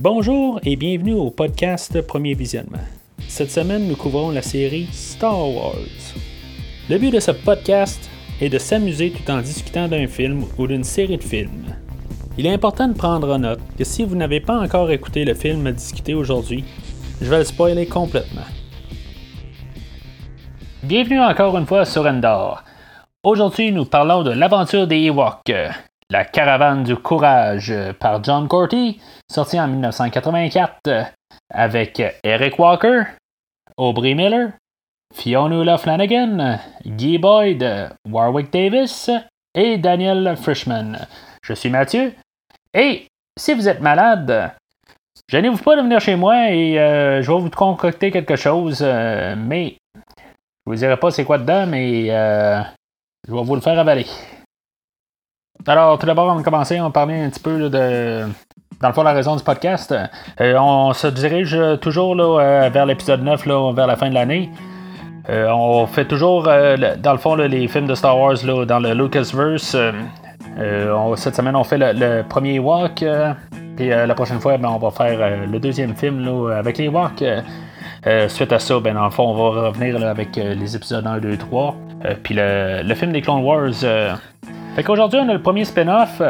Bonjour et bienvenue au podcast Premier Visionnement. Cette semaine, nous couvrons la série Star Wars. Le but de ce podcast est de s'amuser tout en discutant d'un film ou d'une série de films. Il est important de prendre en note que si vous n'avez pas encore écouté le film à discuter aujourd'hui, je vais le spoiler complètement. Bienvenue encore une fois sur Endor. Aujourd'hui, nous parlons de l'aventure des Ewoks, la caravane du courage par John Corty, sorti en 1984, avec Eric Walker, Aubrey Miller, Fiona Flanagan, Guy Boyd, Warwick Davis et Daniel Frischman. Je suis Mathieu et si vous êtes malade, gênez-vous pas de venir chez moi et euh, je vais vous concocter quelque chose, euh, mais je vous dirai pas c'est quoi dedans, mais euh, je vais vous le faire avaler. Alors, tout d'abord, on va commencer, on va parler un petit peu de, dans le fond, la raison du podcast. on se dirige toujours là, vers l'épisode 9, là, vers la fin de l'année. on fait toujours, dans le fond, les films de Star Wars dans le Lucasverse. Euh, cette semaine, on fait le, premier walk. Euh, puis euh, la prochaine fois, ben, on va faire le deuxième film avec les walks. suite à ça, ben, dans le fond, on va revenir avec les épisodes 1, 2, 3. puis le, film des Clone Wars. Fait qu'aujourd'hui, on a le premier spin-off.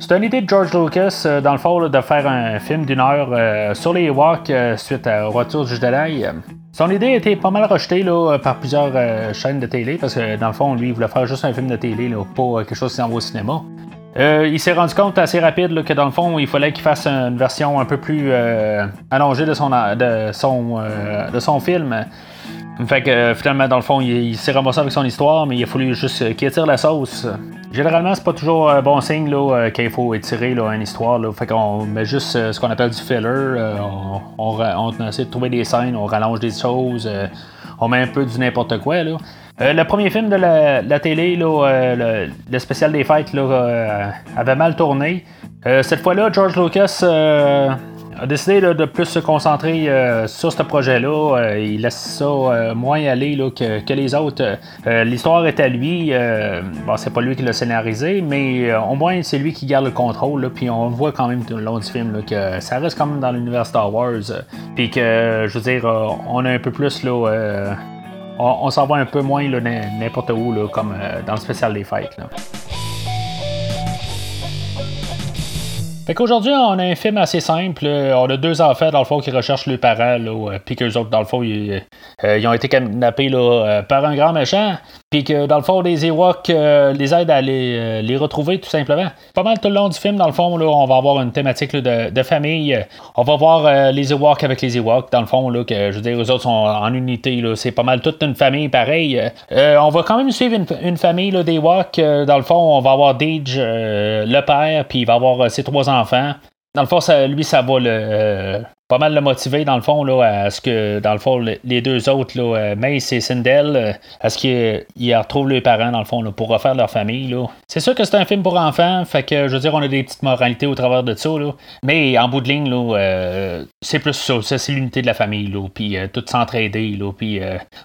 C'est une idée de George Lucas, dans le fond, de faire un film d'une heure sur les walks suite au retour du Jedi. Son idée a été pas mal rejetée là, par plusieurs euh, chaînes de télé parce que dans le fond, lui, il voulait faire juste un film de télé, là, pas euh, quelque chose qui s'en va au cinéma. Euh, il s'est rendu compte assez rapide que dans le fond, il fallait qu'il fasse une version un peu plus allongée de son, de son, de son film. Fait que finalement, dans le fond, il, s'est ramassé avec son histoire, mais il a fallu juste qu'il attire la sauce. Généralement, c'est pas toujours un bon signe là, qu'il faut étirer une histoire. Là. Fait qu'on met juste ce qu'on appelle du filler. on, essaie de trouver des scènes, on rallonge des choses, on met un peu du n'importe quoi. Le premier film de la, télé, le, spécial des fêtes, avait mal tourné. cette fois-là, George Lucas a décidé de plus se concentrer euh, sur ce projet-là. Euh, il laisse ça euh, moins aller que, les autres. L'histoire est à lui. bon, c'est pas lui qui l'a scénarisé, mais au moins c'est lui qui garde le contrôle. Puis on voit quand même tout le long du film que ça reste quand même dans l'univers Star Wars. Puis que, je veux dire, on a un peu plus là. on, s'en va un peu moins n'importe où, comme dans le spécial des fêtes. Fait qu'aujourd'hui, on a un film assez simple. On a deux enfants, dans le fond, qui recherchent leurs parents, là, euh, puis qu'eux autres, dans le fond, ils, euh, ont été kidnappés euh, par un grand méchant, puis que, dans le fond, les Ewoks les aident à les, retrouver, tout simplement. Pas mal tout le long du film, dans le fond, on va avoir une thématique de, famille. On va voir les Ewoks avec les Ewoks, dans le fond, que, je veux dire, eux autres sont en unité. C'est pas mal toute une famille pareille. on va quand même suivre une, famille d'Ewoks. dans le fond, on va avoir Dage, le père, puis il va avoir ses trois enfants enfant. Dans le fond, ça, lui, ça va le, euh, pas mal le motiver, dans le fond, là, à ce que, dans le fond, les deux autres, là, euh, Mace et Sindel, euh, à ce qu'ils retrouvent leurs parents, dans le fond, là, pour refaire leur famille. Là. C'est sûr que c'est un film pour enfants, fait que, je veux dire, on a des petites moralités au travers de ça, là. Mais en bout de ligne, là, euh, c'est plus ça. Ça, c'est l'unité de la famille, là. Puis tout s'entraider, là. Puis,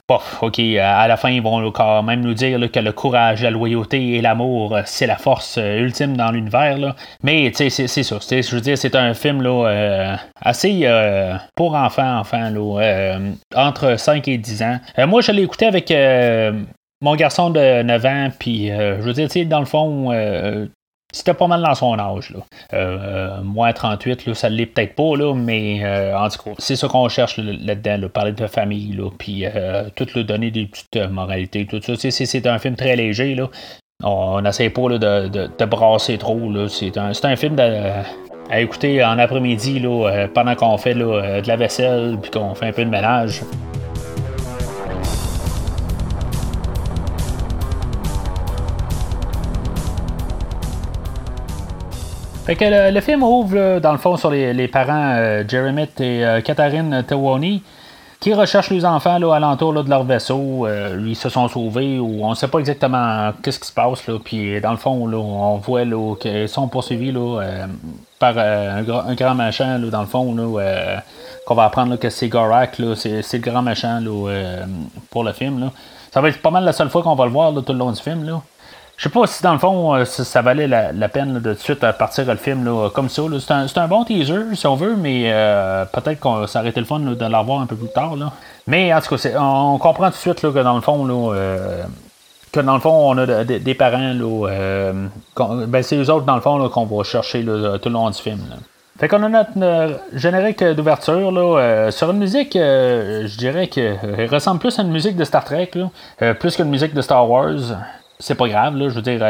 bof, OK, à la fin, ils vont quand même nous dire que le courage, la loyauté et l'amour, c'est la force ultime dans l'univers, là. Mais, tu sais, c'est ça. Je veux dire, c'est un film, là, assez euh, pour enfants, enfants, euh, entre 5 et 10 ans. Euh, moi, je l'ai écouté avec mon garçon de 9 ans, puis je veux dire, dans le fond, c'était pas mal dans son âge. Là. moi, 38, là, ça l'est peut-être pas, là, mais en tout cas, c'est ce qu'on cherche là-dedans, parler de famille, puis tout le donner des petites moralités, tout ça. C'est un film très léger. Là. On n'essaie pas de, de, brasser trop. C'est un, un, film de, à écouter en après-midi là, euh, pendant qu'on fait là, euh, de la vaisselle puis qu'on fait un peu de ménage. Fait que le, film ouvre dans le fond sur les, parents euh, Jeremy et Katharine Tawani qui recherchent les enfants là, alentour de leur vaisseau. ils se sont sauvés ou on ne sait pas exactement qu'est-ce qui se passe. Là, puis dans le fond, là, on voit qu'ils sont poursuivis là, par euh, un, grand machin, là, dans le fond, là, euh, qu'on va apprendre que c'est Gorak, c'est, le grand machin là, euh, pour le film. Là. Ça va être pas mal la seule fois qu'on va le voir tout le long du film. Là. Je sais pas si dans le fond ça, valait la, peine de tout de suite partir le film comme ça. C'est un, bon teaser si on veut, mais peut-être qu'on été le fun de l'avoir un peu plus tard. Mais en tout cas, on comprend tout de suite que dans le fond, que dans le fond, on a des parents, ben c'est eux autres, dans le fond, qu'on va chercher tout le long du film. Fait qu'on a notre euh, générique d'ouverture là, euh, sur une musique, euh, je dirais qu'elle ressemble plus à une musique de Star Trek, là, plus qu'une musique de Star Wars. C'est pas grave, là, je veux dire,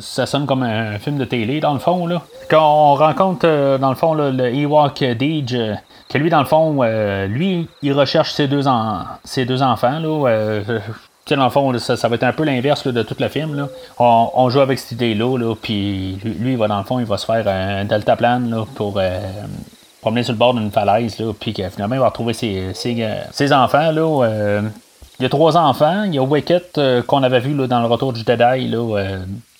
ça sonne comme un film de télé dans le fond. Là. Quand on rencontre dans le fond le Ewok Deej, que lui dans le fond, lui, il recherche ses deux, ses deux enfants. Là, dans le fond, ça, va être un peu l'inverse de tout le film. Là. On, joue avec cette idée-là, là, puis lui, il va dans le fond, il va se faire un deltaplane là, pour euh, promener sur le bord d'une falaise, là, puis finalement, il va retrouver ses, ses, enfants. Là, euh, il y a trois enfants. Il y a Wicket euh, qu'on avait vu dans le retour du Jedi, là,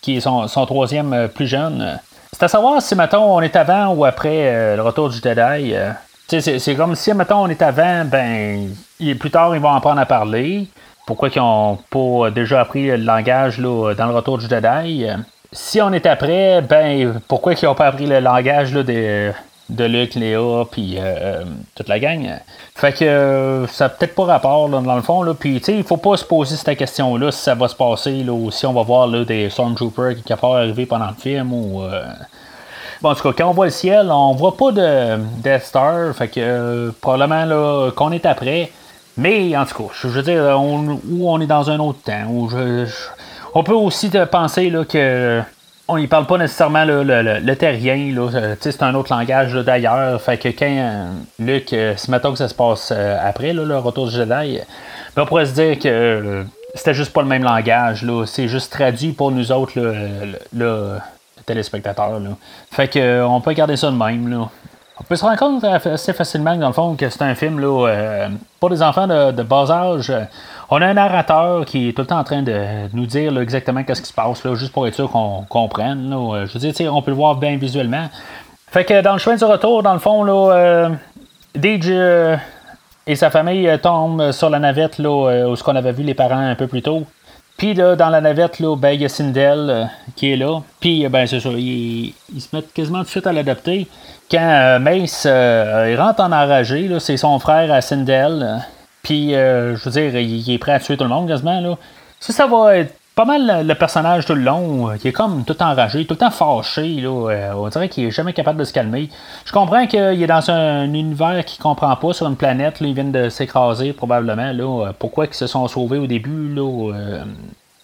qui est son, troisième plus jeune. C'est à savoir si, mettons, on est avant ou après le retour du Jedi. c'est comme si, mettons, on est avant, ben, plus tard, ils vont en prendre à parler pourquoi ils n'ont pas déjà appris le langage là, dans le retour du Jedi. Si on est après, ben pourquoi ils n'ont pas appris le langage là, de, de Luke, Léa, puis euh, euh, toute la gang. Fait que euh, ça n'a peut-être pas rapport dans le fond. Puis il faut pas se poser cette question-là si ça va se passer ou si on va voir des Stormtroopers qui sont arriver pendant le film. Bon, en tout cas, quand on voit le ciel, on voit pas de Death Star. Fait que probablement là, qu'on est après. Mais en tout cas, je veux dire, on, on est dans un autre temps. On peut aussi penser là, que on n'y parle pas nécessairement le, le, terrien. Là, c'est un autre langage d'ailleurs. Fait que quand euh, Luc, euh, si que ça se passe euh, après, le retour du Jedi, ben, on pourrait se dire que c'était juste pas le même langage. C'est juste traduit pour nous autres, le. Là. Fait que on peut garder ça de même. Là. On peut se rendre compte assez facilement, dans le fond, que c'est un film euh, pour des enfants de, bas âge. On a un narrateur qui est tout le temps en train de nous dire exactement qu'est-ce qui se passe, là, juste pour être sûr qu'on comprenne. Là. Je veux dire, on peut le voir bien visuellement. Fait que dans le chemin du retour, dans le fond, là, euh, euh, et sa famille tombent sur la navette là, où ce qu'on avait vu les parents un peu plus tôt. Puis là, dans la navette, là, ben, il y a Sindel qui est là. Puis, ben, c'est ça, ils, se mettent quasiment tout de suite à l'adopter quand euh, Mace euh, rentre en enragé, c'est son frère à Sindel. Puis, euh, je veux dire, il, est prêt à tuer tout le monde quasiment. Là. Ça, ça va être pas mal le, personnage tout le long. qui est comme tout enragé, tout le temps fâché. Là, on dirait qu'il est jamais capable de se calmer. Je comprends qu'il est dans un univers qu'il comprend pas sur une planète. Là, ils viennent de s'écraser probablement. Là, pourquoi ils se sont sauvés au début. Là,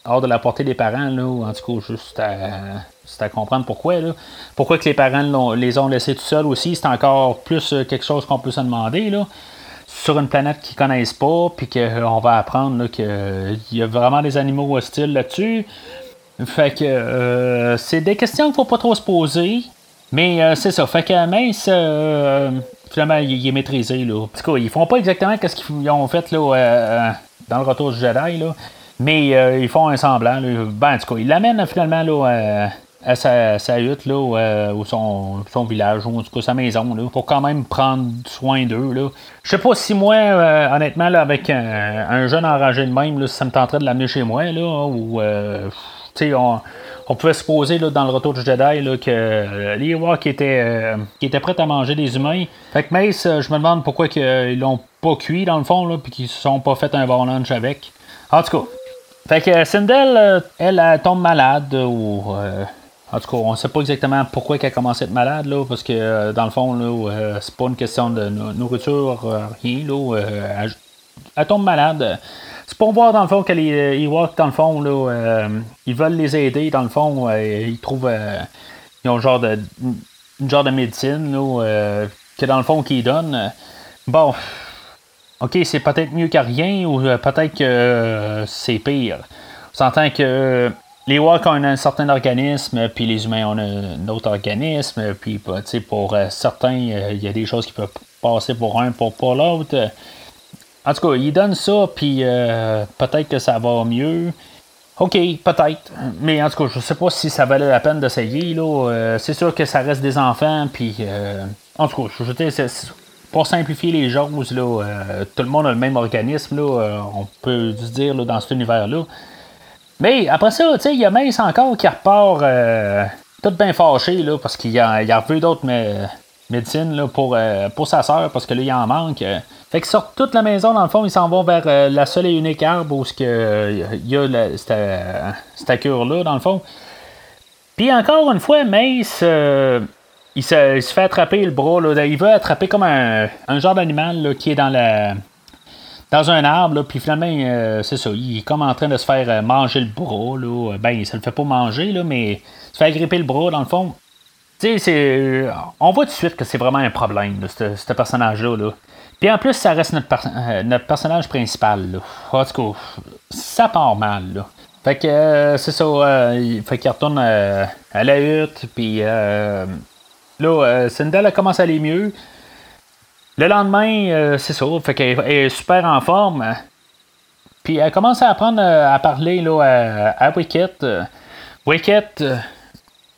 hors de la portée des parents. Là, en tout cas, juste à comprendre pourquoi. Là. Pourquoi que les parents les ont laissés tout seuls aussi, c'est encore plus euh, quelque chose qu'on peut se demander. Sur une planète qu'ils connaissent pas, puis qu'on euh, va apprendre qu'il y a vraiment des animaux hostiles là-dessus. Fait que euh, c'est des questions qu'il faut pas trop se poser. Mais c'est ça. Fait que Mace, finalement, il, est maîtrisé. Là. En tout ils font pas exactement ce qu'ils ont fait là, dans le retour du Jedi. Là. Mais ils font un semblant. Là. Ben, en tout cas, ils l'amènent finalement là, à sa, hutte, là, euh, ou son, son, village, ou en tout cas sa maison, là, pour quand même prendre soin d'eux. Là. Je sais pas si moi, euh, honnêtement, là, avec un, jeune enragé de même, si ça me tenterait de l'amener chez moi, là, ou euh, on, on pouvait supposer là, dans le retour du Jedi là, que les Ewoks étaient, qui étaient prêts à manger des humains. Fait que Mace, je me demande pourquoi ils l'ont pas cuit dans le fond, là, puis qu'ils se sont pas fait un bon lunch avec. En tout cas. Fait que Sindel, elle, elle, tombe malade ou en tout cas, on ne sait pas exactement pourquoi elle a commencé à être malade, là, parce que euh, dans le fond, euh, c'est pas une question de nourriture, euh, rien. Là, elle, tombe malade. C'est pour voir dans le fond que les Ewoks, dans le fond, là, ils veulent les aider, dans le fond, ils trouvent ils ont un genre de une genre de médecine là, que dans le fond qu'ils donnent. Bon, ok, c'est peut-être mieux que rien ou peut-être que c'est pire. On s'entend que les Walks ont un, certain organisme, puis les humains ont un, autre organisme, puis bah, pour euh, certains, euh, il y a des choses qui peuvent passer pour un, pour pas l'autre. En tout cas, ils donnent ça, puis euh, peut-être que ça va mieux. OK, peut-être. Mais en tout cas, je sais pas si ça valait la peine d'essayer. c'est sûr que ça reste des enfants, puis en tout cas, je pour simplifier les choses, là, tout le monde a le même organisme, là, on peut se dire dans cet univers-là. Mais après ça, tu sais, il y a Mace encore qui repart euh, tout bien fâché, là, parce qu'il a, a revu d'autres médecines là, pour, euh, pour sa soeur, parce que là, il en manque. Fait qu'ils sortent toute la maison, dans le fond, ils s'en vont vers euh, la seule et unique arbre où il y a la, cette, cure-là, dans le fond. Puis encore une fois, Mace, il se, il, se, fait attraper le bras. Là, il veut attraper comme un, un genre d'animal qui est dans la dans un arbre, puis finalement, euh, c'est ça, il est comme en train de se faire euh, manger le bras, là. Ben, ça le fait pas manger, là, mais se fait gripper le bras, dans le fond. Tu sais. On voit tout de suite que c'est vraiment un problème, ce personnage-là. Là. Puis en plus, ça reste notre, euh, personnage principal. En tout cas, ça part mal, là. Fait que c'est ça, il fait qu'il retourne à la hutte, puis là, Sindel a commencé à aller mieux. Le lendemain, euh, c'est ça, fait qu'elle est super en forme. Puis elle commence à apprendre euh, à parler là, à, Wicket. Wicket,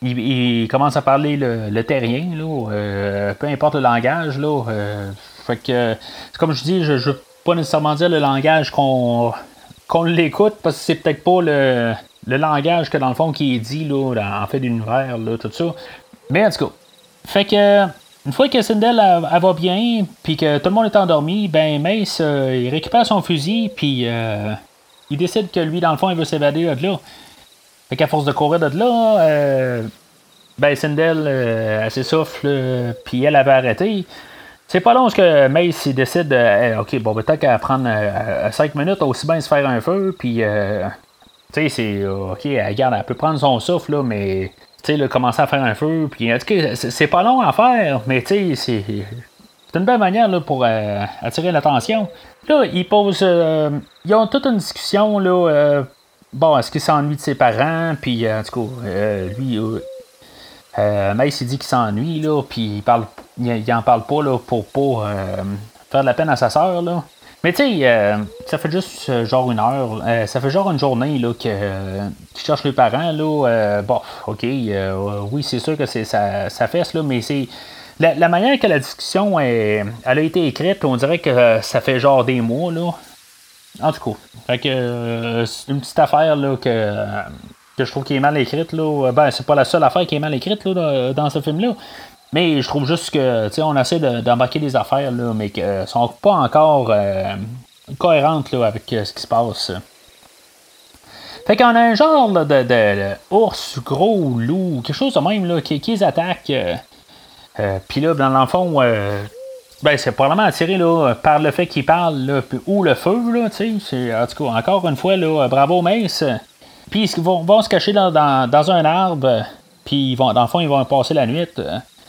il, commence à parler le, terrien, là, euh, peu importe le langage. Là, fait que, comme je dis, je ne veux pas nécessairement dire le langage qu'on qu'on l'écoute, parce que c'est peut-être pas le, le, langage que dans le fond qui est dit là, en fait d'univers, tout ça. Mais en tout cas, fait que une fois que Sindel va bien, puis que tout le monde est endormi, ben Mace, euh, il récupère son fusil, puis euh, il décide que lui, dans le fond, il veut s'évader de là. Fait qu'à force de courir de là, euh, ben Sindel, elle s'essouffle, puis elle avait arrêté. C'est pas long que Mace il décide, ok, bon, peut-être qu'à prendre 5 minutes, aussi bien se faire un feu, puis, tu sais, c'est, ok, elle, garde, elle peut prendre son souffle, là, mais tu sais, commencer à faire un feu. Puis, en tout cas, c'est pas long à faire, mais c'est. Une belle manière là, pour euh, attirer l'attention. Là, ils posent. Euh, ils ont toute une discussion. Là, euh, bon, est-ce qu'il s'ennuie de ses parents? Puis, en tout cas, lui, Mace, il dit qu'il s'ennuie. Là, puis, il, parle, il, en parle pas là, pour pas faire de la peine à sa soeur. Là. Mais tu sais, euh, ça fait juste euh, genre une heure, euh, ça fait genre une journée là, que, qu'ils cherchent les parents. Là, bon, ok, oui, c'est sûr que c'est ça, ça fesse, là, mais c'est. La, manière que la discussion elle a été écrite, on dirait que ça fait genre des mois. Là. En tout cas, fait que, c'est une petite affaire là, que, que je trouve qui est mal écrite. Là. Ben, c'est pas la seule affaire qui est mal écrite là, dans ce film-là. Mais je trouve juste que, tu sais, on essaie d'embarquer des affaires, là, mais qui ne sont pas encore euh, cohérentes là, avec euh, ce qui se passe. Fait qu'on a un genre de, de, ours, gros loup, quelque chose de même là, qui, qui les attaque. Euh, puis là, dans le fond, ben, c'est probablement attiré là, par le fait qu'il parle ou le feu. Là, en tout cas, encore une fois, là, bravo Mace. Puis ils vont, se cacher dans, dans, dans un arbre. Puis dans le fond, ils vont passer la nuit.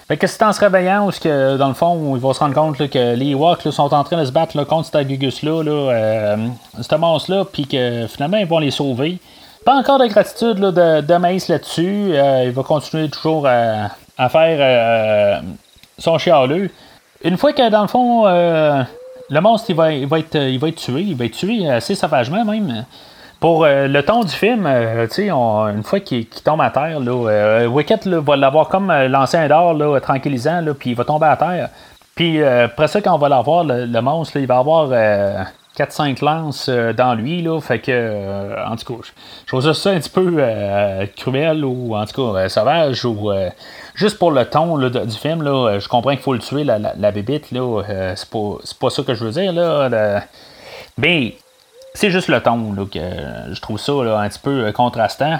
Fait que c'est en se réveillant où, que, dans le fond, ils vont se rendre compte que les Ewoks sont en train de se battre contre cet Agugus-là, là, euh, ce monstre-là, puis que finalement, ils vont les sauver. Pas encore de gratitude de, Mace là-dessus. Euh, il va continuer toujours à, faire euh, son chialeux. Une fois que, dans le fond, le monstre, il va, il, va être, il va être tué, il va être tué assez sauvagement même. Pour euh, le ton du film, euh, une fois qu'il tombe à terre, là, euh, Wicket va l'avoir comme lancé un là, tranquillisant, puis il va tomber à terre. Puis après ça, quand on va l'avoir, le, monstre, il va avoir 4-5 lances dans lui. Fait que, en tout cas, je trouve ça un petit peu cruel ou en tout cas sauvage ou juste pour le ton du film. Je comprends qu'il faut le tuer, la, la, bébite. Là, c'est pas, pas ça que je veux dire. Là, mais c'est juste le ton là, que je trouve ça un petit peu euh, contrastant.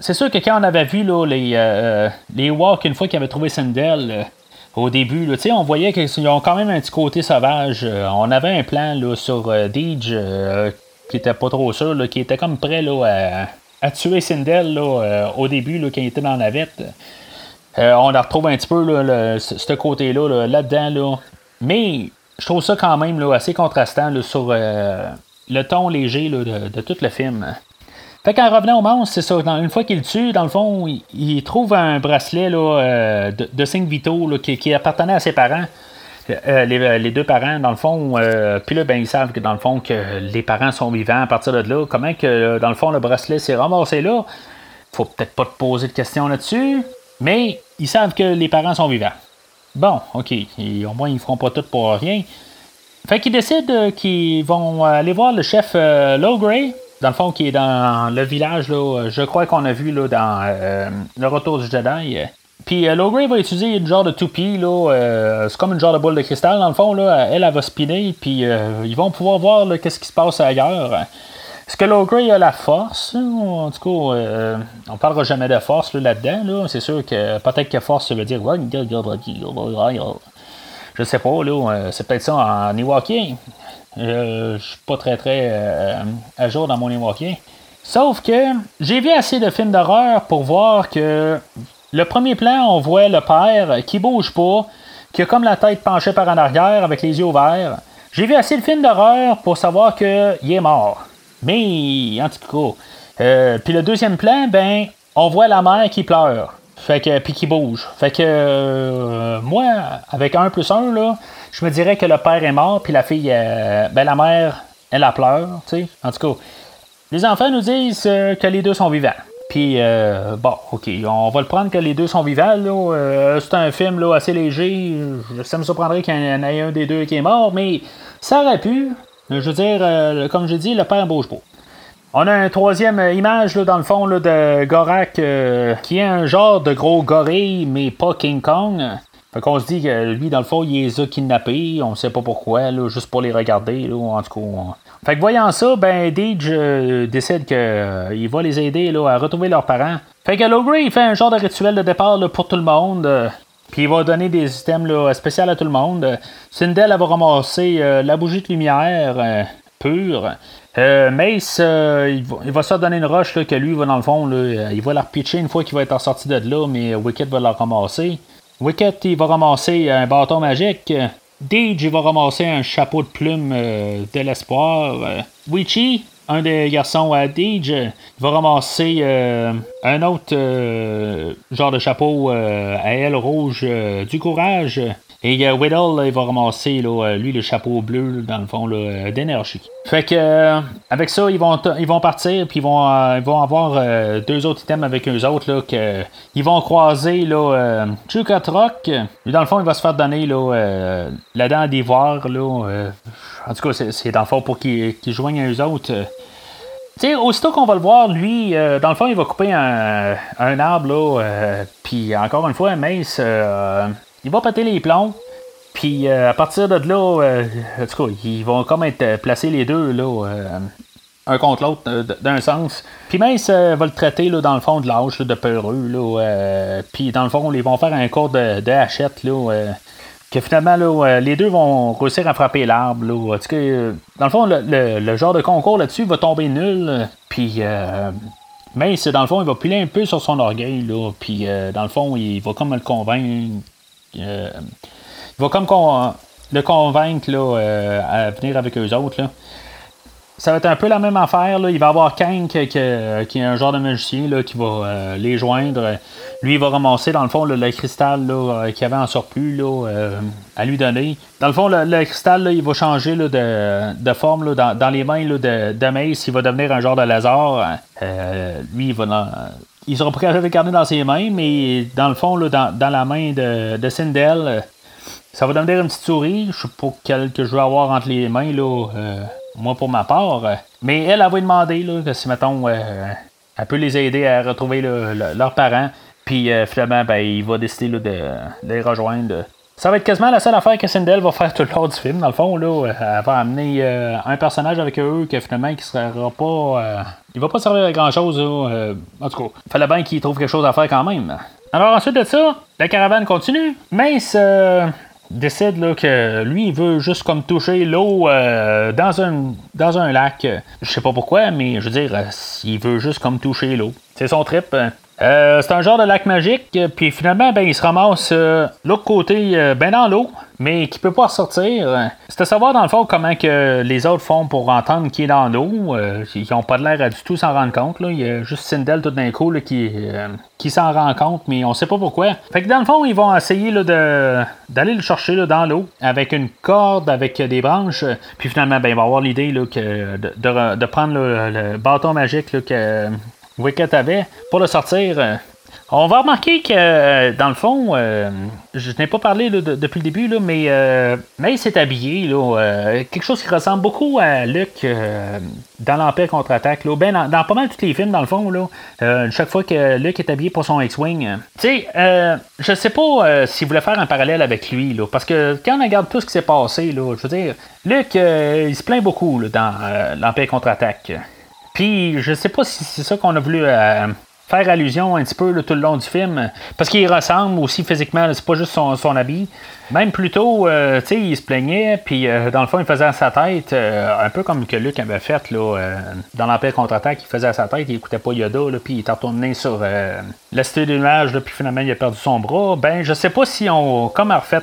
C'est sûr que quand on avait vu là, les, euh, les Walk une fois qu'ils avaient trouvé Sindel euh, au début, là, on voyait qu'ils ont quand même un petit côté sauvage. on avait un plan là, sur Deej qui était pas trop sûr, qui était comme prêt là, à, tuer Sindel au début quand il était dans la navette. on la retrouve un petit peu là, ce côté-là là-dedans. Là, Mais je trouve ça quand même là, assez contrastant sur le ton léger de, tout le film. Fait qu'en revenant au monstre, c'est ça. une fois qu'il tue, dans le fond, il, trouve un bracelet là, euh, de, de signes vitaux qui, appartenait à ses parents. Euh, les, deux parents, dans le fond, euh, puis là, ben, ils savent que dans le fond, que les parents sont vivants à partir de là. Comment que, dans le fond, le bracelet s'est ramassé là? Faut peut-être pas te poser de questions là-dessus, mais ils savent que les parents sont vivants. Bon, ok. au moins, ils feront pas tout pour rien. Fait qu'ils décident qu'ils vont aller voir le chef euh, Logray, dans le fond, qui est dans le village, là, je crois qu'on a vu là, dans Le Retour du Jedi. Puis euh, va utiliser une genre de toupie, là, c'est comme une genre de boule de cristal, dans le fond, là, elle, elle va spinner, puis ils vont pouvoir voir qu'est-ce qui se passe ailleurs. Est-ce que Logray a la force? En tout cas, on parlera jamais de force là-dedans. Là C'est sûr que peut-être que force, ça veut dire je sais pas, là, euh, c'est peut-être ça en Ewokien. Euh, je suis pas très très euh, à jour dans mon Ewokien. Sauf que j'ai vu assez de films d'horreur pour voir que le premier plan, on voit le père qui bouge pas, qui a comme la tête penchée par en arrière avec les yeux ouverts. J'ai vu assez de films d'horreur pour savoir qu'il est mort. Mais, en tout cas. puis le deuxième plan, ben, on voit la mère qui pleure. Fait que, puis qui bouge. Fait que, euh, moi, avec un plus un, là, je me dirais que le père est mort, puis la fille, euh, ben la mère, elle a pleure, tu sais. En tout cas, les enfants nous disent euh, que les deux sont vivants. Puis, bon, ok, on va le prendre que les deux sont vivants, là. c'est un film, là, assez léger. Ça me surprendrait qu'il y en ait un des deux qui est mort, mais ça aurait pu. Je veux dire, comme je dis, le père bouge pas. On a une troisième image là, dans le fond là, de Gorak euh, qui est un genre de gros gorille, mais pas King Kong. Fait qu'on se dit que lui, dans le fond, il les a kidnappés. On sait pas pourquoi, là, juste pour les regarder. Là, en tout cas. Fait que voyant ça, ben Deej euh, décide qu'il euh, va les aider là, à retrouver leurs parents. Fait que Logray il fait un genre de rituel de départ pour tout le monde. Puis il va donner des items spéciaux à tout le monde. Sindel va ramasser la bougie de lumière pure. Euh, Mace, euh, il, va, se donner une roche là, que lui, va dans le fond, là, il va la repitcher une fois qu'il va être sorti de là, mais Wicked va la ramasser. Wicked, il va ramasser un bâton magique. Deej, il va ramasser un chapeau de plume euh, de l'espoir. Wichi, un des garçons à Deej, va ramasser un autre genre de chapeau à aile rouge du courage. Et euh, Whittle, il va ramasser, euh, lui, le chapeau bleu, dans le fond, euh, d'énergie. Fait que, avec ça, ils vont, ils vont partir, puis ils vont, ils vont avoir deux autres items avec eux autres, là, que, ils vont croiser, là, Chukatrock. Lui, dans le fond, il va se faire donner, là, la dent d'ivoire, en tout cas, c'est, dans le fond pour qu'ils, joignent à eux autres. Tu sais, aussitôt qu'on va le voir, lui, dans le fond, il va couper un, un arbre, là, puis encore une fois, mace, il va péter les plombs. Puis euh, à partir de là, euh, ils vont comme être euh, placés les deux, là, un contre l'autre, d'un sens. Puis Mace va le traiter, là, dans le fond, de l'âge, de peureux. Là, puis dans le fond, ils vont faire un cours de, hachette, là, que finalement, là, les deux vont réussir à frapper l'arbre. Là, dans le fond, le, genre de concours là-dessus va tomber nul. Puis Mace, dans le fond, il va piler un peu sur son orgueil. Là, puis dans le fond, il va comme le convaincre euh, il va comme le convaincre euh, à venir avec eux autres. Ça va être un peu la même affaire. Il va avoir Kank qui, est un genre de magicien qui va euh, les joindre. Lui, il va ramasser dans le fond le cristal qu'il avait en surplus à lui donner. Dans le fond, le, cristal, il va changer de, forme dans, les mains de, de Mace. Il va devenir un genre de laser. lui, il va, il sera prêt à le garder dans ses mains, mais dans le fond, dans, la main de, de Sindel, euh, ça va devenir une petite souris. Je sais pas quelle que je vais avoir entre les mains, euh, moi pour ma part. Mais elle, elle va demander que si, mettons, euh, elle peut les aider à retrouver leurs parents. Puis finalement, ben, il va décider de, de, les rejoindre. Ça va être quasiment la seule affaire que Sindel va faire tout le long du film, dans le fond. Là, elle va amener euh, un personnage avec eux que finalement qui sera pas. Euh, il va pas servir à grand chose. Euh, en tout cas, fallait bien qu'il trouve quelque chose à faire quand même. Alors ensuite de ça, la caravane continue. Mace décide là, que lui il veut juste comme toucher l'eau dans un dans un lac. Je sais pas pourquoi, mais je veux dire, il veut juste comme toucher l'eau. C'est son trip. Euh, c'est un genre de lac magique, puis finalement, ben, il se ramasse euh, l'autre côté, euh, ben dans l'eau, mais qui peut pas ressortir. C'est à savoir, dans le fond, comment que les autres font pour entendre qui est dans l'eau. ils n'ont pas de l'air à du tout s'en rendre compte. Là. Il y a juste Sindel tout d'un coup qui, qui s'en rend compte, mais on sait pas pourquoi. Fait que dans le fond, ils vont essayer là, de, d'aller le chercher là, dans l'eau avec une corde, avec des branches. Puis finalement, ben, il va avoir l'idée que de, de, prendre le bâton magique que Avait pour le sortir. Euh, On va remarquer que, dans le fond, je n'ai pas parlé depuis le début, là, mais Mace est habillé, là, quelque chose qui ressemble beaucoup à Luke dans l'Empire contre-attaque. Ben, dans, pas mal tous les films, dans le fond, là, chaque fois que Luke est habillé pour son X-Wing. tu sais, je sais pas s'il voulait faire un parallèle avec lui, là, parce que quand on regarde tout ce qui s'est passé, là, je veux dire, Luke, il se plaint beaucoup dans l'Empire contre-attaque. Puis, je sais pas si c'est ça qu'on a voulu faire allusion un petit peu tout le long du film. Parce qu'il ressemble aussi physiquement, c'est pas juste son, habit. Même plutôt, euh, tu sais, il se plaignait, puis euh, dans le fond, il faisait à sa tête, euh, un peu comme que Luke avait fait là, dans l'Empire contre-attaque, il faisait à sa tête, il écoutait pas Yoda, puis il est retourné sur la cité des nuages, puis finalement, il a perdu son bras. Ben, je sais pas si on, comme a refait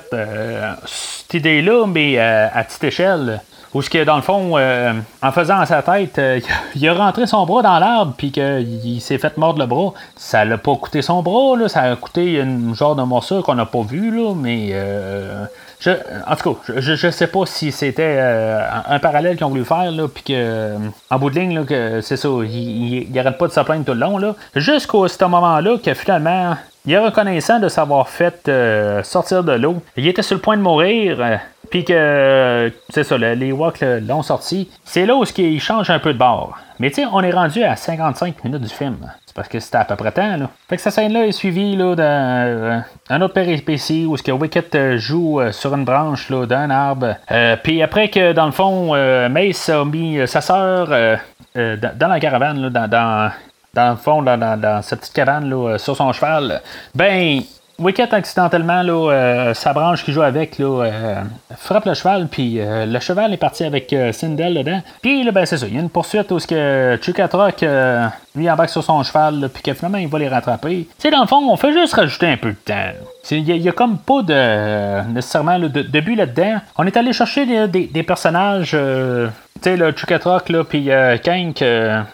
cette idée-là, mais à petite échelle. Ou ce que dans le fond, euh, en faisant à sa tête, euh, il a rentré son bras dans l'arbre, puis qu'il s'est fait mordre le bras. Ça l'a pas coûté son bras, là, ça a coûté une genre de morceau qu'on n'a pas vu, là, mais. Euh, je, en tout cas, je, je sais pas si c'était un parallèle qu'ils ont voulu faire, là, puis que, en bout de ligne, là, que c'est ça, il, il, arrête pas de se plaindre tout le long, là. Jusqu'au ce moment-là, que finalement, il est reconnaissant de s'avoir fait sortir de l'eau. Il était sur le point de mourir. Puis que, c'est ça, les Walks l'ont sorti. C'est là où il change un peu de bord. Mais tu sais, on est rendu à 55 minutes du film. C'est parce que c'était à peu près temps, là. Fait que cette scène-là est suivie d'un un autre péripétie où ce que Wicket euh, joue euh, sur une branche d'un arbre. Euh, puis après que, dans le fond, Mace a mis sa sœur dans la caravane, là, dans, dans le fond, dans, dans, cette petite cabane là, sur son cheval, ben, Wicket, accidentellement, là, euh, sa branche qui joue avec, là, euh, frappe le cheval, puis euh, le cheval est parti avec Sindel dedans. Puis ben, c'est ça, il y a une poursuite où ce que Chukatrok, lui, embarque sur son cheval, puis que finalement, il va les rattraper. Tu sais, dans le fond, on fait juste rajouter un peu de temps. Il y, a comme pas de nécessairement de, de, but là-dedans. On est allé chercher des, personnages, le Chukatrok, là, puis Kank,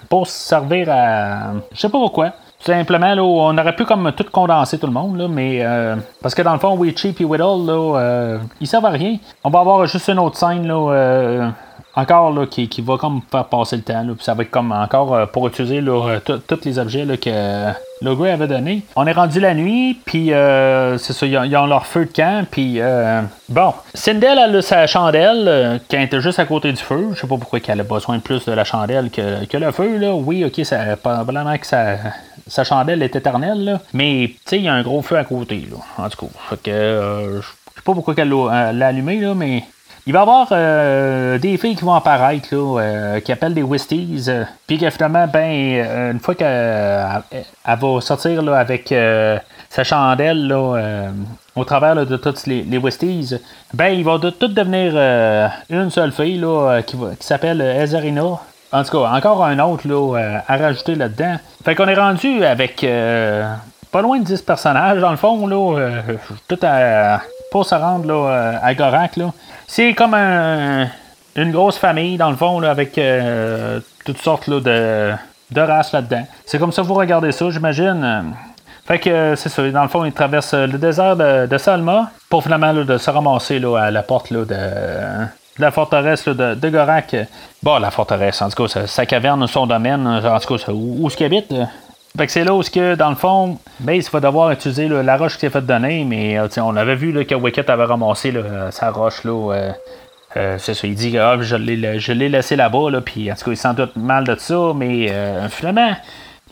pour servir à. Je sais pas pourquoi. Simplement, là, on aurait pu comme tout condenser tout le monde, là, mais euh, parce que dans le fond, Witchy et Whittle, là, euh, ils servent à rien. On va avoir juste une autre scène là, euh, encore là, qui, qui, va comme faire passer le temps. Là, puis ça va être comme encore euh, pour utiliser tous les objets là, que le gars avait donné. On est rendu la nuit, puis euh, c'est ça, ils ont, leur feu de camp, puis euh, bon. Sindel a sa chandelle qui était juste à côté du feu. Je sais pas pourquoi elle a besoin plus de la chandelle que, que le feu, là. Oui, ok, ça, probablement que sa, sa chandelle est éternelle, là. Mais, tu sais, il y a un gros feu à côté, là. En tout cas, fait que, je sais pas pourquoi elle l'a allumé, là, mais il va y avoir euh, des filles qui vont apparaître, là, euh, qui appellent des Wisties. Euh, puis que finalement, ben, une fois qu'elle va sortir là, avec sa chandelle là, au travers de toutes les, les Wisties, ben, il va tout devenir une seule fille là, qui, s'appelle Ezerina. En tout cas, encore un autre là, à rajouter là-dedans. Fait qu'on est rendu avec pas loin de 10 personnages, dans le fond, là, tout à, pour se rendre là, à Gorak. Là. C'est comme une grosse famille, dans le fond, avec euh, toutes sortes de, de races là-dedans. C'est comme ça que vous regardez ça, j'imagine. Fait que c'est ça, dans le fond, ils traversent le désert de, Salma pour finalement de se ramasser à la porte là, de, la forteresse de, de, Gorak. Bon, la forteresse, en tout cas, sa, caverne, son domaine, en tout cas, où, où ce qu'il habite? Que c'est là où, que, dans le fond, il va devoir utiliser la roche qui s'est fait donner, mais euh, on avait vu que Wicket avait ramassé sa roche. Là, euh, euh, c'est ça, il dit ah, je l'ai laissé là-bas, là, puis en tout cas, il sent tout mal de ça, mais finalement,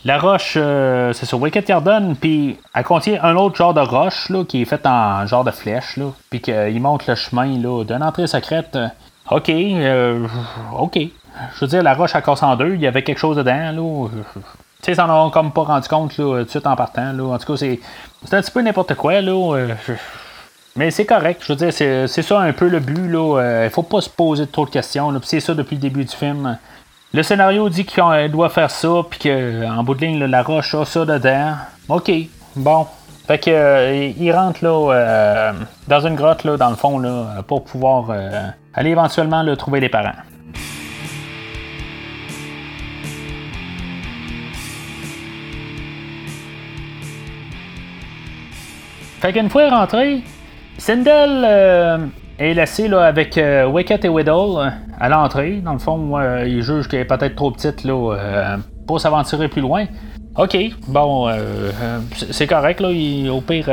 la roche, c'est sur Wicket Garden, puis elle contient un autre genre de roche là, qui est faite en genre de flèche, là, puis qu'il montre le chemin d'une entrée secrète. ok, ok. Je veux dire, la roche, a casse en deux, il y avait quelque chose dedans, là. Sais, s'en ont comme pas rendu compte tout de suite en partant. En tout cas, c'est, un petit peu n'importe quoi. Euh, mais c'est correct. Je veux dire, c'est, ça un peu le but. Là. Euh, il faut pas se poser trop de questions. C'est ça depuis le début du film. Le scénario dit qu'il doit faire ça, puis qu'en bout de ligne, la roche a ça dedans. OK, bon. Fait que euh, il rentre là, dans une grotte dans le fond pour pouvoir aller éventuellement là, trouver les parents. Fait qu'une fois rentré, Sindel euh, est laissé là, avec euh, Wicket et Whittle euh, à l'entrée. Dans le fond, il juge qu'elle est peut-être trop petite là, pour s'aventurer plus loin. OK, bon, c'est correct, là. au pire,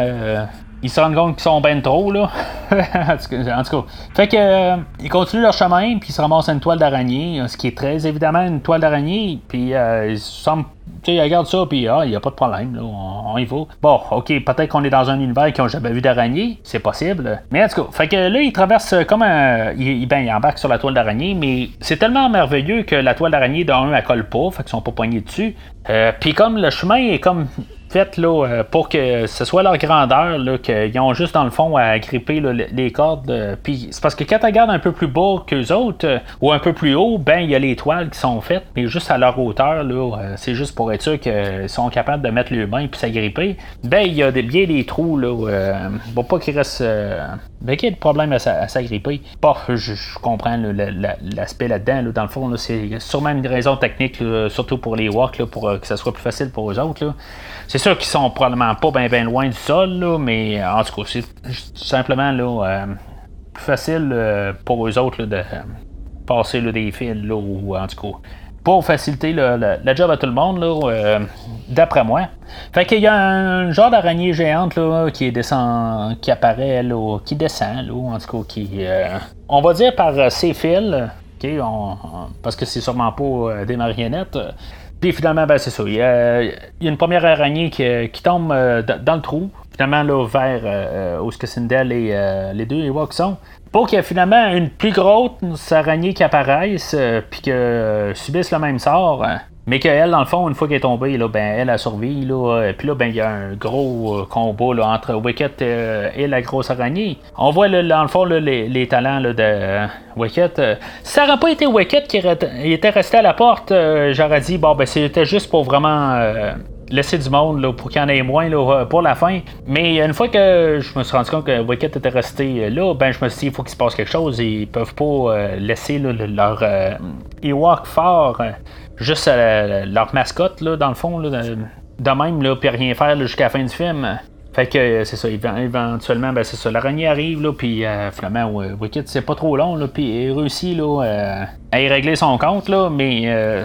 ils se rendent compte qu'ils sont ben trop, là. en tout cas. Fait que, euh, ils continuent leur chemin, puis ils se ramassent une toile d'araignée, ce qui est très évidemment une toile d'araignée, puis euh, ils semblent tu sais, regarde ça, puis ah, il n'y a pas de problème, là, on, y va. Bon, ok, peut-être qu'on est dans un univers qui n'ont jamais vu d'araignée, c'est possible. Mais en tout cas, fait que là, ils traversent comme un. Il, ben, il embarque sur la toile d'araignée, mais c'est tellement merveilleux que la toile d'araignée, d'un, elle colle pas, fait qu'ils sont pas poignés dessus. Euh, puis comme le chemin est comme là, euh, pour que ce soit leur grandeur, qu'ils ont juste dans le fond à gripper les cordes. Euh, puis c'est parce que quand tu regardes un peu plus bas qu'eux autres, euh, ou un peu plus haut, ben il y a les toiles qui sont faites, mais juste à leur hauteur, là, c'est juste pour être sûr qu'ils sont capables de mettre les mains puis s'agripper. Ben il y a bien des trous là, pour pas qu'il reste ben, qu'il y ait de problème à, s'agripper. Bon, je, comprends l'aspect là-dedans. dans le fond, c'est sûrement une raison technique, surtout pour les walks, pour que ça soit plus facile pour eux autres. C'est sûr qu'ils sont probablement pas bien loin du sol, mais en tout cas, c'est simplement là, euh, plus facile euh, pour eux autres de passer des fils, ou en tout cas, pour faciliter le, job à tout le monde, euh, d'après moi. Fait qu'il y a un genre d'araignée géante là, qui descend, qui apparaît, là, qui descend, là, en tout cas, qui, on va dire par ses fils, parce que c'est sûrement pas des marionnettes. Puis finalement, ben, c'est ça. Il y, a, une première araignée qui, tombe euh, dans le trou, finalement, là, vers euh, où Sindel et euh, les deux Ewoks sont. Pour qu'il y ait finalement une plus grosse araignée qui apparaisse, puis que subisse le même sort. Mais qu'elle, dans le fond, une fois qu'elle est tombée, là, ben, elle a survécu. Là, puis là, ben, il y a un gros euh, combat là, entre Wicket euh, et la grosse araignée. On voit là, dans le fond les, talents là, de Wicket. si ça n'aurait pas été Wicket qui était resté à la porte, euh, j'aurais dit, bon, ben, c'était juste pour vraiment laisser du monde là, pour qu'il y en ait moins là, pour la fin. Mais une fois que je me suis rendu compte que Wicket était resté là, ben je me suis dit il faut qu'il se passe quelque chose. Ils peuvent pas laisser leur Ewok fort juste euh, leur mascotte, là, dans le fond, là, de, même, là, puis rien faire jusqu'à la fin du film. Fait que euh, c'est ça, éventuellement, ben, c'est ça, l'araignée arrive, là, puis euh, finalement, Wicked, c'est pas trop long, là, puis il réussit là, à y régler son compte, là, mais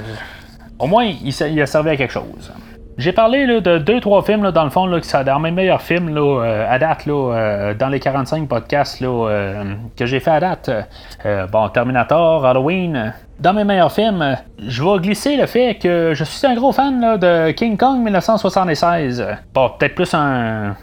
au moins, il, a servi à quelque chose. J'ai parlé là, de deux, trois films, là, dans le fond, là, qui sont dans mes meilleurs films là, à date, là, dans les 45 podcasts là, que j'ai fait à date. bon, Terminator, Halloween, dans mes meilleurs films, je vais glisser le fait que je suis un gros fan de King Kong 1976. Bon, peut-être plus un,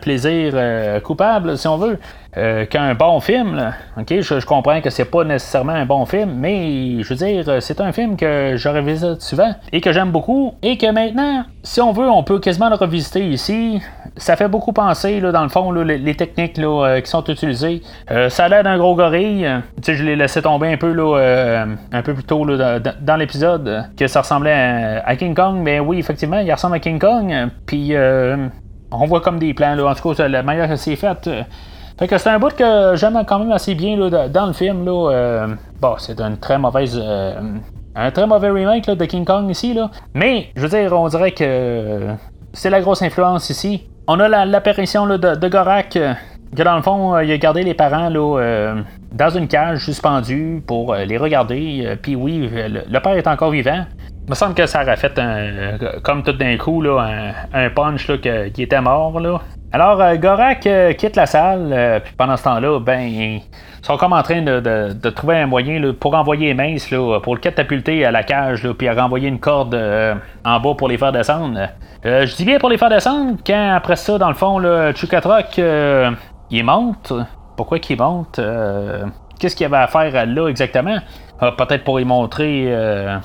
plaisir euh, coupable, si on veut, euh, qu'un bon film. Ok, je, comprends que c'est pas nécessairement un bon film, mais je veux dire, c'est un film que je revisite souvent et que j'aime beaucoup et que maintenant, si on veut, on peut quasiment le revisiter ici. Ça fait beaucoup penser, là, dans le fond, les, techniques euh, qui sont utilisées. ça a l'air d'un gros gorille. Tu sais, je l'ai laissé tomber un peu là, peu plus tôt dans l'épisode que ça ressemblait à, King Kong, mais oui, effectivement, il ressemble à King Kong. Puis euh, on voit comme des plans, là, en tout cas, la manière que c'est fait. Fait que c'est un bout que j'aime quand même assez bien là, dans le film. Là, euh, bon, c'est une très mauvaise. Euh, un très mauvais remake de King Kong ici. Là. Mais, je veux dire, on dirait que c'est la grosse influence ici. On a l'apparition de, Gorak que dans le fond, euh, il a gardé les parents là, euh, dans une cage suspendue pour euh, les regarder. Puis oui, le, père est encore vivant. Il me semble que ça aurait fait un, comme tout d'un coup là, un, punch là, qui était mort. Là. Alors, Gorak quitte la salle, puis pendant ce temps-là, ben, ils sont comme en train de, trouver un moyen pour envoyer Mace, là, pour le catapulter à la cage, puis à renvoyer une corde en bas pour les faire descendre. je dis bien pour les faire descendre, quand après ça, dans le fond, là, Chukatrok il monte. Pourquoi qu'il monte euh, Qu'est-ce qu'il y avait à faire là exactement? Ah, Peut-être pour y montrer euh,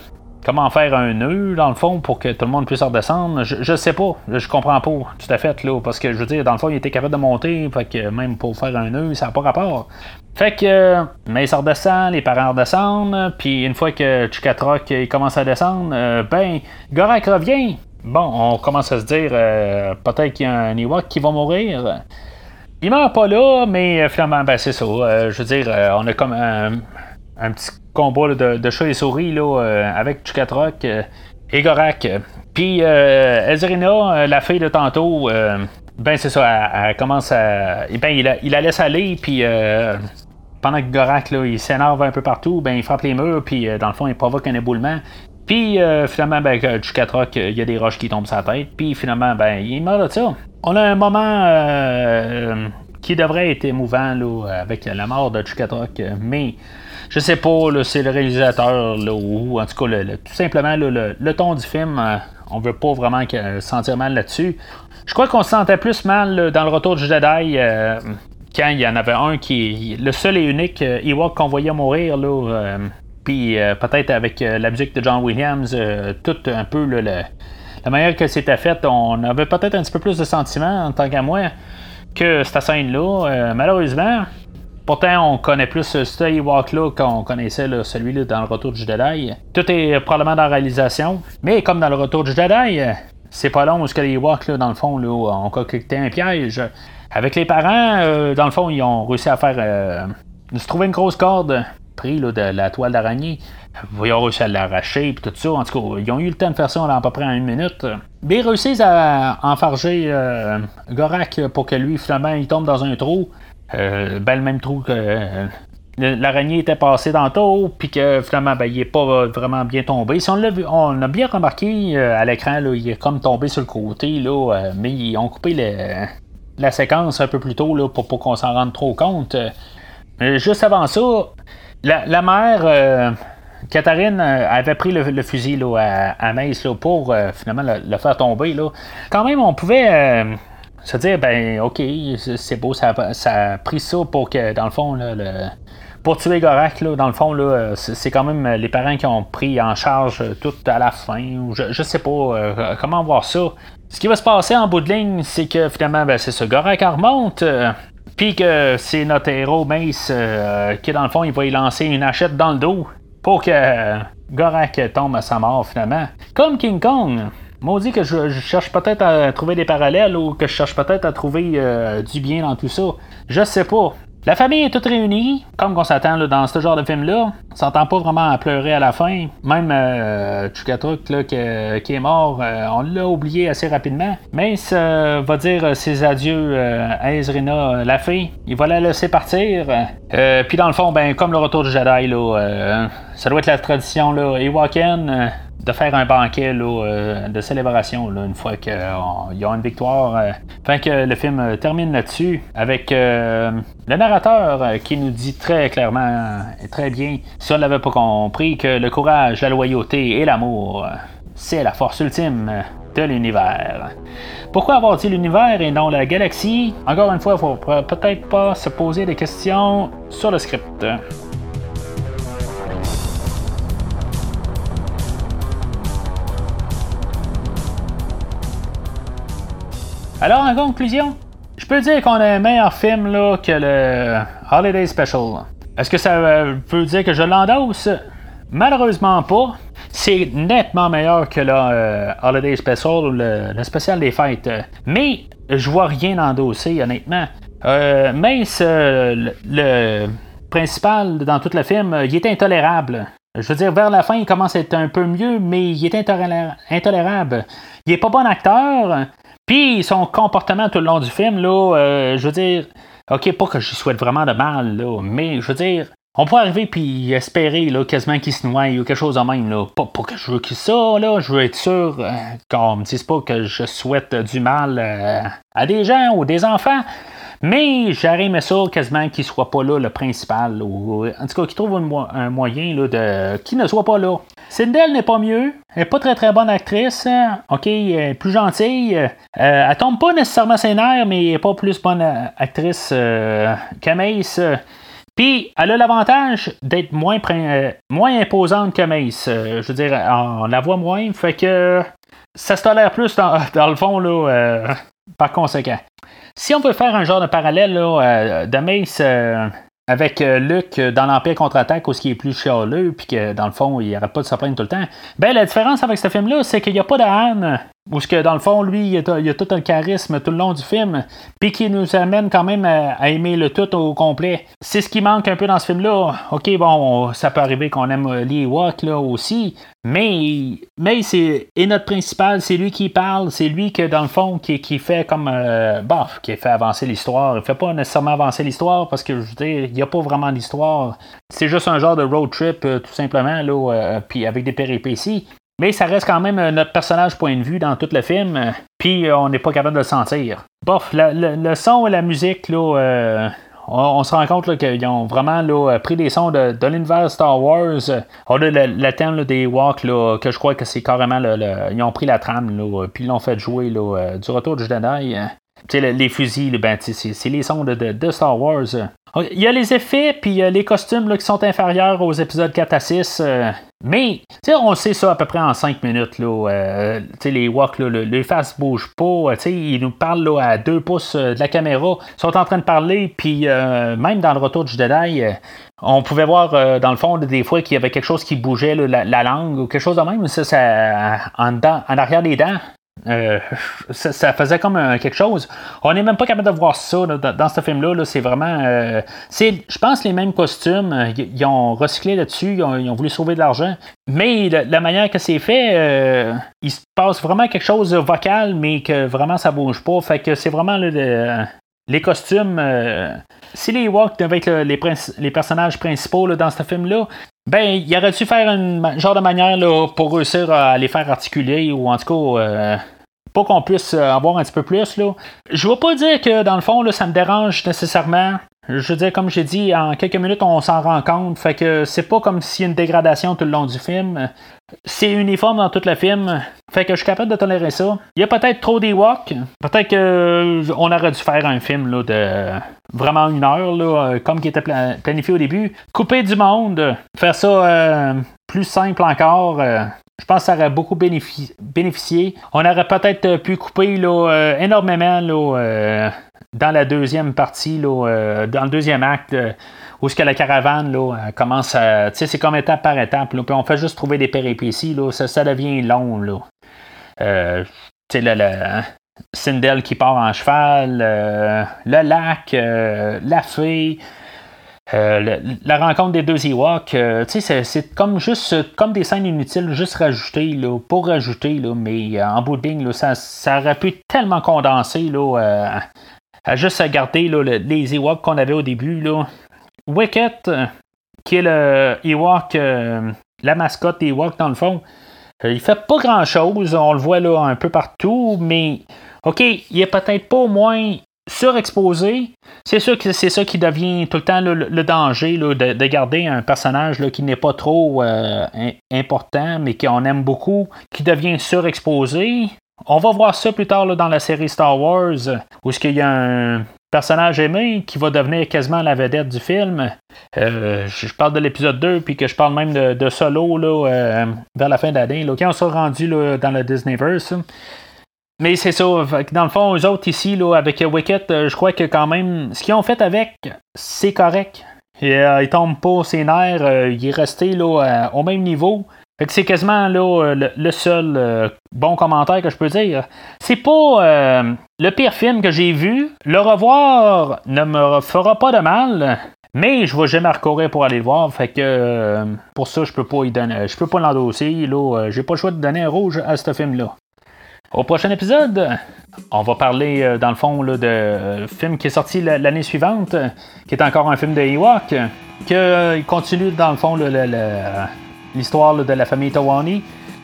comment faire un nœud, dans le fond, pour que tout le monde puisse redescendre. Je, je sais pas. Je comprends pas tout à fait, là. Parce que je veux dire, dans le fond, il était capable de monter. Fait que même pour faire un nœud, ça n'a pas rapport. Fait que, mais il redescend, les parents redescendent, puis une fois que Chukatrok commence à descendre, euh, ben, Gorak revient. Bon, on commence à se dire, peut-être qu'il y a un Ewok qui va mourir. Il meurt pas là, mais euh, finalement, ben, c'est ça. Euh, je veux dire, euh, on a comme un, petit combat de, chat et souris là, avec Chukatrok et Gorak. Puis Ezrina, la fille de tantôt, ben c'est ça, elle, commence à. Ben, il, il la laisse aller, puis pendant que Gorak là, il s'énerve un peu partout, ben il frappe les murs, puis dans le fond, il provoque un éboulement. Puis finalement, ben, Chukatrok, il y a des roches qui tombent sur la tête. Puis finalement, ben, il meurt de ça. On a un moment qui devrait être émouvant là, avec la mort de Chukatrok, mais je sais pas, c'est le réalisateur, ou en tout cas, tout simplement, le, ton du film, on veut pas vraiment sentir mal là-dessus. Je crois qu'on se sentait plus mal dans le retour du Jedi quand il y en avait un qui est le seul et unique euh, Ewok qu'on voyait mourir, là, euh, puis euh, peut-être avec la musique de John Williams, tout un peu la manière que c'était fait, on avait peut-être un petit peu plus de sentiments en tant qu'à moi que cette scène-là. malheureusement, pourtant on connaît plus ce Ewok-là qu'on connaissait celui-là dans le Retour du Jedi. Tout est probablement dans la réalisation, mais comme dans le Retour du Jedi, c'est pas long parce que les Ewoks, dans le fond, là, ont concocté un piège. Avec les parents, euh, dans le fond, ils ont réussi à faire. Euh, se trouver une grosse corde pris de la toile d'araignée. Ils ont réussi à l'arracher, puis tout ça. En tout cas, ils ont eu le temps de faire ça en à peu près une minute. Mais ils réussissent à enfarger euh, Gorak pour que lui, finalement, il tombe dans un trou. ben, le même trou que l'araignée était passée dans le tour, puis que finalement, ben, il n'est pas vraiment bien tombé. Si on l'a vu, on a bien remarqué à l'écran, il est comme tombé sur le côté, mais ils ont coupé la séquence un peu plus tôt pour, pour qu'on s'en rende trop compte. Mais juste avant ça, la, mère, euh, Catherine, euh, avait pris le, fusil là, à, à pour euh, finalement le, faire tomber. Là. Quand même, on pouvait se dire, ben ok, c'est beau, ça, ça, a pris ça pour que, dans le fond, là, pour tuer Gorak, là, dans le fond, là, c'est quand même les parents qui ont pris en charge tout à la fin. Je, je sais pas comment voir ça. Ce qui va se passer en bout de ligne, c'est que finalement, ben, c'est ce Gorak remonte. Euh, puis que c'est notre héros Mace euh, qui, dans le fond, il va y lancer une hachette dans le dos pour que euh, Gorak tombe à sa mort finalement. Comme King Kong. Maudit que je, cherche peut-être à trouver des parallèles ou que je cherche peut-être à trouver du bien dans tout ça. Je sais pas. La famille est toute réunie, comme on s'attend dans ce genre de film-là. On s'entend pas vraiment à pleurer à la fin. Même euh, là, qui, est mort, euh, on l'a oublié assez rapidement. Mais ça va dire ses adieux euh, à Ezrina, la fille. Il va la laisser partir. Euh, puis dans le fond, ben, comme le retour du Jedi, là, ça doit être la tradition. Là, Ewoken de faire un banquet euh, de célébration une fois qu'il y a une victoire. Euh. Enfin que le film euh, termine là-dessus avec le narrateur qui nous dit très clairement et très bien, si on n'avait pas compris, que le courage, la loyauté et l'amour, c'est la force ultime de l'univers. Pourquoi avoir dit l'univers et non la galaxie? Encore une fois, il faut peut-être pas se poser des questions sur le script. Alors, en conclusion, je peux dire qu'on a un meilleur film là, que le Holiday Special. Est-ce que ça veut dire que je l'endosse? Malheureusement pas. C'est nettement meilleur que le euh, Holiday Special ou le, spécial des fêtes. Mais je vois rien endosser, honnêtement. Euh, mais le, principal dans tout le film, il est intolérable. Je veux dire, vers la fin, il commence à être un peu mieux, mais il est intolérable. Il est pas bon acteur, puis son comportement tout le long du film, là, euh, je veux dire, ok, pas que je souhaite vraiment de mal, là, mais je veux dire, on peut arriver puis espérer là, quasiment qu'il se noie ou quelque chose de même. Là. Pas, que je veux qu'il ça, là, je veux être sûr euh, qu'on me dise pas que je souhaite du mal euh, à des gens ou des enfants. Mais j'aurais aimé ça quasiment qu'il soit pas là le principal. Ou, en tout cas, qu'il trouve un, moyen de qu'il ne soit pas là. Cindel n'est pas mieux. Elle n'est pas très très bonne actrice. OK, elle est plus gentille. Euh, elle tombe pas nécessairement ses mais elle n'est pas plus bonne actrice euh, qu'Amace. Puis, elle a l'avantage d'être moins, euh, imposante que Mace. Euh, je veux dire, on la voit moins, fait que ça se tolère plus dans, dans le fond, là, par conséquent. Si on veut faire un genre de parallèle là, de Mace avec euh, Luke dans l'Empire contre-attaque où ce qui est plus chialeux, puis que dans le fond, il arrête pas de se tout le temps. Ben, la différence avec ce film-là, c'est qu'il n'y a pas de Han. Où ce que dans le fond, lui, il a, a, tout un charisme tout le long du film, puis qui nous amène quand même à, aimer le tout au complet. C'est ce qui manque un peu dans ce film-là. Ok, bon, ça peut arriver qu'on aime Lee Walk là aussi, mais, mais c'est et notre principal, c'est lui qui parle, c'est lui que dans le fond qui, qui fait comme euh, bah, qui fait avancer l'histoire. Il fait pas nécessairement avancer l'histoire parce que je veux dire, il n'y a pas vraiment d'histoire. C'est juste un genre de road trip euh, tout simplement là, euh, puis avec des péripéties. Mais ça reste quand même notre personnage point de vue dans tout le film, puis on n'est pas capable de le sentir. Bof, le, son et la musique, là, on, se rend compte qu'ils ont vraiment là, pris des sons de, de l'univers Star Wars. On a le, thème des Walks, que je crois que c'est carrément. ils ont pris la trame, puis ils l'ont fait jouer euh, du retour du Jedi. Les fusils, ben, c'est les sons de, Star Wars. Il y a les effets, puis il y a les costumes qui sont inférieurs aux épisodes 4 à 6. Euh, mais, on sait ça à peu près en 5 minutes. Là, euh, les walks, là, les faces bougent pas. ils nous parlent à 2 pouces euh, de la caméra. Ils sont en train de parler, puis même dans le retour du Jedi, on pouvait voir dans le fond des fois qu'il y avait quelque chose qui bougeait, la, langue ou quelque chose de même. Ça, ça en, en arrière des dents. Euh, ça, faisait comme quelque chose. On n'est même pas capable de voir ça dans, ce film-là. c'est vraiment. Euh, c'est, je pense, les mêmes costumes. Ils ont recyclé là-dessus. Ils ont, voulu sauver de l'argent. Mais la, manière que c'est fait, euh, il se passe vraiment quelque chose de vocal, mais que vraiment ça bouge pas. Fait que c'est vraiment les costumes. si les Walks devaient être les, personnages principaux dans ce film-là, ben, il aurait dû faire un genre de manière là, pour réussir à les faire articuler ou en tout cas euh, pas qu'on puisse avoir un petit peu plus. Là. Je veux pas dire que dans le fond là, ça me dérange nécessairement. Je veux dire, comme j'ai dit, en quelques minutes, on s'en rend compte. Fait que c'est pas comme s'il y a une dégradation tout le long du film. C'est uniforme dans tout le film. Fait que je suis capable de tolérer ça. Il y a peut-être trop d'Ewoks. Peut-être qu'on aurait dû faire un film là, de vraiment une heure, là, comme qui était planifié au début. Couper du monde. Faire ça euh, plus simple encore. Euh, je pense que ça aurait beaucoup bénéficié. On aurait peut-être pu couper là, euh, énormément là, dans la deuxième partie, là, dans le deuxième acte où ce que la caravane là, commence à. Tu sais, c'est comme étape par étape. Là, puis on fait juste trouver des péripéties. Là, ça, devient long. Là. Euh, tu sais, le, le, Sindel qui part en cheval, euh, le lac, euh, la fée. Euh, la rencontre des deux Ewoks, c'est, c'est comme juste comme des scènes inutiles, juste rajoutées là, pour rajouter, là, mais en bout de ligne, ça, ça aurait pu tellement condenser là, à juste garder là, les Ewoks qu'on avait au début. Là. Wicket, qui est le Ewok, euh, la mascotte Ewok dans le fond, euh, il fait pas grand chose. On le voit là un peu partout, mais OK, il est peut-être pas au moins surexposé. C'est sûr que c'est ça qui devient tout le temps le, danger de, garder un personnage là, qui n'est pas trop euh, important, mais qu'on aime beaucoup, qui devient surexposé. On va voir ça plus tard dans la série Star Wars, où est-ce qu'il y a un personnage aimé qui va devenir quasiment la vedette du film. Euh, je parle de l'épisode 2, puis que je parle même de, Solo là, euh, vers la fin d'année, quand on sera rendu dans le Disneyverse. Mais c'est ça, dans le fond, eux autres ici, là, avec Wicket, euh, je crois que quand même, ce qu'ils ont fait avec, c'est correct. Et, il tombe pas ses nerfs, il est resté au même niveau c'est quasiment là, euh, le, seul euh, bon commentaire que je peux dire. C'est pas euh, le pire film que j'ai vu. Le revoir ne me fera pas de mal. Mais je vais jamais recourir pour aller le voir. Fait que pour ça, je peux pas y donner. Je peux pas l'endosser. Là, j'ai pas le choix de donner un rouge à ce film-là. Au prochain épisode, on va parler dans le fond là, de film qui est sorti l'année suivante, qui est encore un film de Ewok, qui continue dans le fond le l'histoire de la famille Tawani,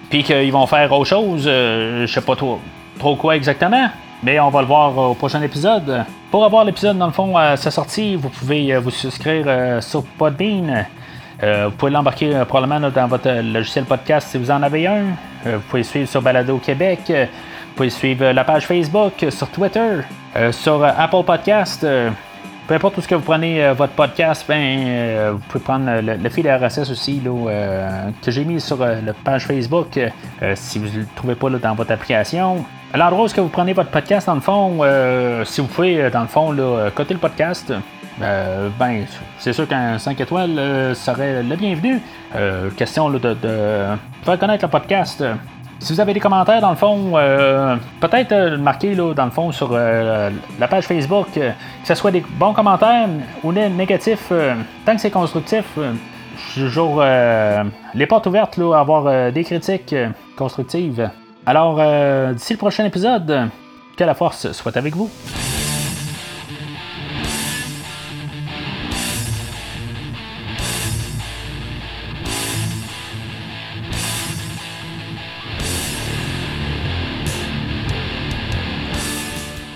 puis qu'ils vont faire autre chose, euh, je sais pas trop, trop quoi exactement, mais on va le voir au prochain épisode. Pour avoir l'épisode dans le fond à sa sortie, vous pouvez euh, vous souscrire euh, sur Podbean. vous pouvez l'embarquer probablement dans votre logiciel podcast si vous en avez un. vous pouvez suivre sur Balado Québec. vous pouvez suivre la page Facebook, sur Twitter, sur Apple Podcast peu importe où ce que vous prenez euh, votre podcast, ben, euh, vous pouvez prendre le, fil RSS aussi euh, que j'ai mis sur la page Facebook si vous ne le trouvez pas dans votre application. À l'endroit où ce que vous prenez votre podcast, dans le fond, si vous pouvez, dans le fond, là, coter le podcast, ben, c'est sûr qu'un 5 étoiles serait le bienvenu. question de, faire connaître le podcast. Si vous avez des commentaires, dans le fond, euh, peut-être euh, marquer là, dans le fond sur euh, la page Facebook, que ce soit des bons commentaires ou négatifs, tant que c'est constructif, je suis toujours les portes ouvertes là, à avoir des critiques constructives. Alors, d'ici le prochain épisode, que la force soit avec vous.